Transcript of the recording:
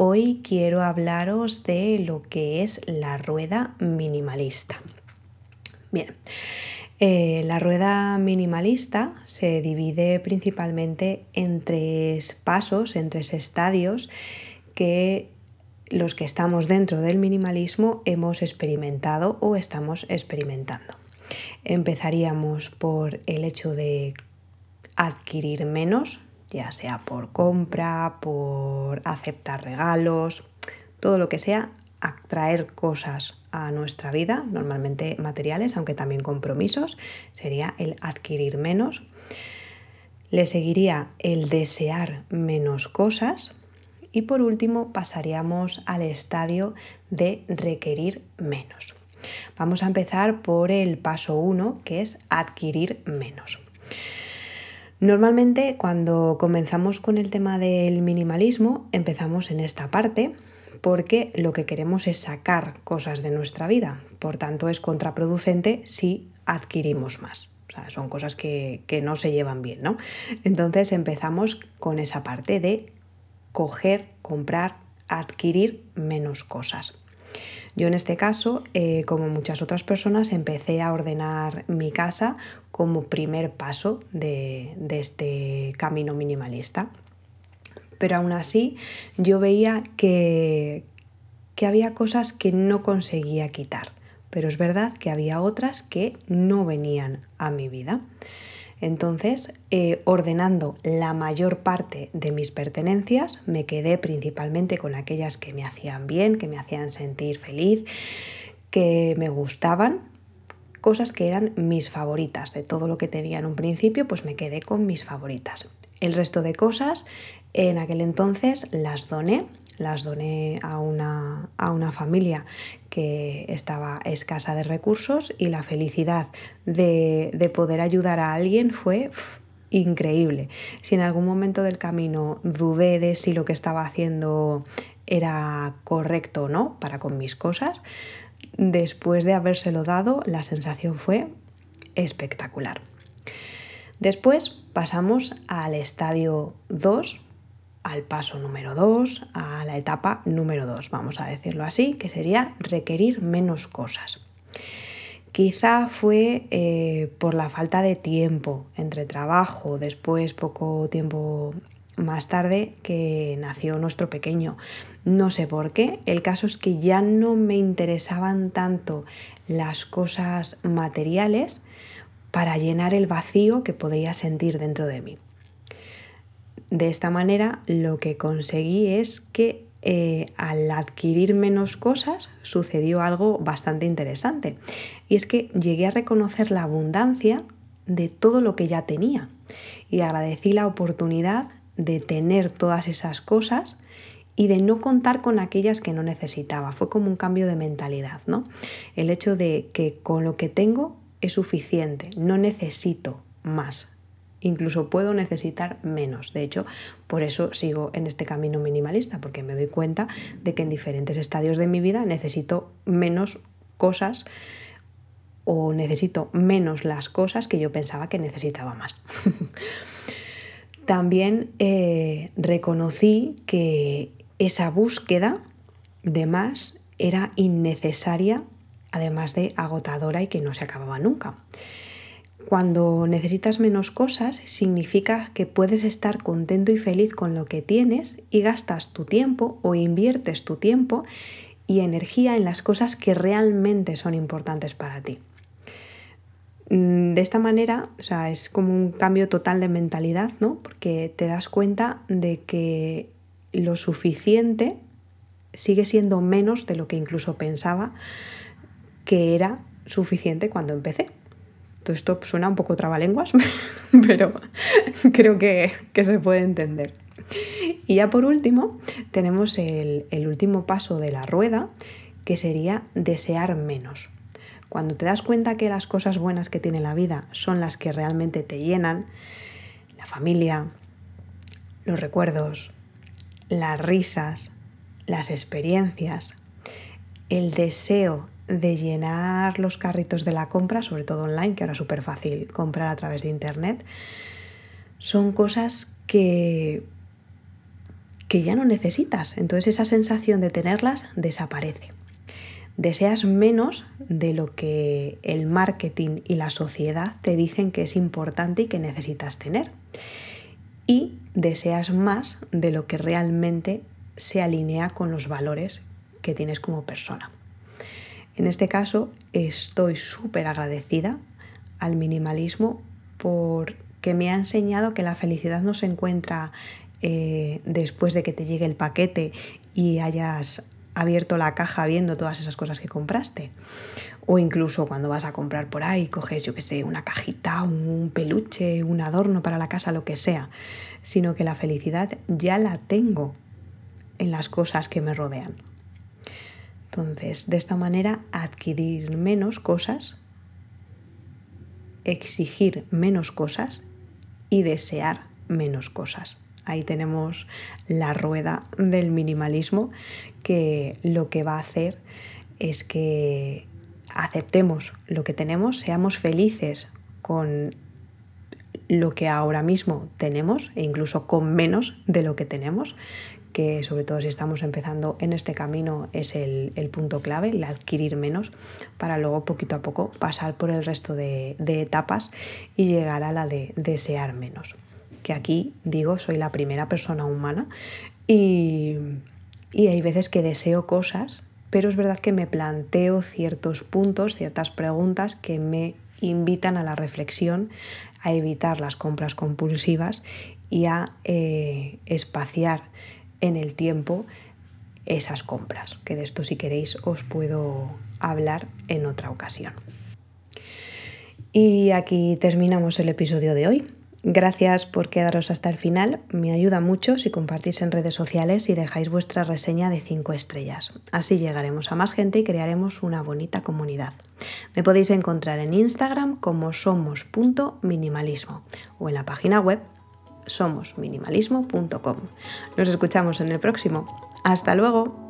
Hoy quiero hablaros de lo que es la rueda minimalista. Bien, eh, la rueda minimalista se divide principalmente en tres pasos, en tres estadios que los que estamos dentro del minimalismo hemos experimentado o estamos experimentando. Empezaríamos por el hecho de adquirir menos, ya sea por compra, por aceptar regalos, todo lo que sea, atraer cosas a nuestra vida, normalmente materiales, aunque también compromisos, sería el adquirir menos. Le seguiría el desear menos cosas y por último pasaríamos al estadio de requerir menos. Vamos a empezar por el paso 1, que es adquirir menos. Normalmente cuando comenzamos con el tema del minimalismo empezamos en esta parte porque lo que queremos es sacar cosas de nuestra vida. Por tanto es contraproducente si adquirimos más. O sea, son cosas que, que no se llevan bien, ¿no? Entonces empezamos con esa parte de coger, comprar, adquirir menos cosas. Yo en este caso, eh, como muchas otras personas, empecé a ordenar mi casa como primer paso de, este camino minimalista. Pero aún así yo veía que, que había cosas que no conseguía quitar. Pero es verdad que había otras que no venían a mi vida. Entonces, eh, ordenando la mayor parte de mis pertenencias, me quedé principalmente con aquellas que me hacían bien, que me hacían sentir feliz, que me gustaban, cosas que eran mis favoritas. De todo lo que tenía en un principio, pues me quedé con mis favoritas. El resto de cosas en aquel entonces las doné las doné a una, a una familia que estaba escasa de recursos y la felicidad de, poder ayudar a alguien fue increíble. Si en algún momento del camino dudé de si lo que estaba haciendo era correcto o no para con mis cosas, después de habérselo dado, la sensación fue espectacular. Después pasamos al estadio 2, al paso número 2, a la etapa número 2, vamos a decirlo así, que sería requerir menos cosas. Quizá fue eh, por la falta de tiempo entre trabajo, después poco tiempo más tarde que nació nuestro pequeño. No sé por qué, el caso es que ya no me interesaban tanto las cosas materiales para llenar el vacío que podría sentir dentro de mí. De esta manera lo que conseguí es que eh, al adquirir menos cosas sucedió algo bastante interesante. Y es que llegué a reconocer la abundancia de todo lo que ya tenía. Y agradecí la oportunidad de tener todas esas cosas y de no contar con aquellas que no necesitaba. Fue como un cambio de mentalidad, ¿no? El hecho de que con lo que tengo es suficiente, no necesito más incluso puedo necesitar menos. De hecho, por eso sigo en este camino minimalista, porque me doy cuenta de que en diferentes estadios de mi vida necesito menos cosas o necesito menos las cosas que yo pensaba que necesitaba más. También eh, reconocí que esa búsqueda de más era innecesaria, además de agotadora y que no se acababa nunca. Cuando necesitas menos cosas, significa que puedes estar contento y feliz con lo que tienes y gastas tu tiempo o inviertes tu tiempo y energía en las cosas que realmente son importantes para ti. Mm, de esta manera, o sea, es como un cambio total de mentalidad, ¿no? Porque te das cuenta de que lo suficiente sigue siendo menos de lo que incluso pensaba que era suficiente cuando empecé esto suena un poco trabalenguas, pero creo que, se puede entender. Y ya por último, tenemos el, el último paso de la rueda, que sería desear menos. Cuando te das cuenta que las cosas buenas que tiene la vida son las que realmente te llenan, la familia, los recuerdos, las risas, las experiencias, el deseo de llenar los carritos de la compra, sobre todo online, que ahora es súper fácil comprar a través de internet, son cosas que, que ya no necesitas. Entonces esa sensación de tenerlas desaparece deseas menos de lo que el marketing y la sociedad te dicen que es importante y que necesitas tener. Y deseas más de lo que realmente se alinea con los valores que tienes como persona. En este caso, estoy súper agradecida al minimalismo porque me ha enseñado que la felicidad no se encuentra eh, después de que te llegue el paquete y hayas abierto la caja viendo todas esas cosas que compraste. O incluso cuando vas a comprar por ahí, coges, yo que sé, una cajita, un peluche, un adorno para la casa, lo que sea. Sino que la felicidad ya la tengo en las cosas que me rodean. Entonces, de esta manera, adquirir menos cosas, exigir menos cosas y desear menos cosas. Ahí tenemos la rueda del minimalismo que lo que va a hacer es que aceptemos lo que tenemos, seamos felices con lo que ahora mismo tenemos e incluso con menos de lo que tenemos, que sobre todo si estamos empezando en este camino es el, punto clave, el adquirir menos, para luego poquito a poco pasar por el resto de etapas y llegar a la de desear menos. Que aquí digo, soy la primera persona humana y, hay veces que deseo cosas, pero es verdad que me planteo ciertos puntos, ciertas preguntas que me invitan a la reflexión, a evitar las compras compulsivas y a eh, espaciar en el tiempo esas compras, que de esto si queréis os puedo hablar en otra ocasión. Y aquí terminamos el episodio de hoy. Gracias por quedaros hasta el final. Me ayuda mucho si compartís en redes sociales y dejáis vuestra reseña de 5 estrellas. Así llegaremos a más gente y crearemos una bonita comunidad. Me podéis encontrar en Instagram como somos.minimalismo o en la página web somosminimalismo.com. Nos escuchamos en el próximo. Hasta luego.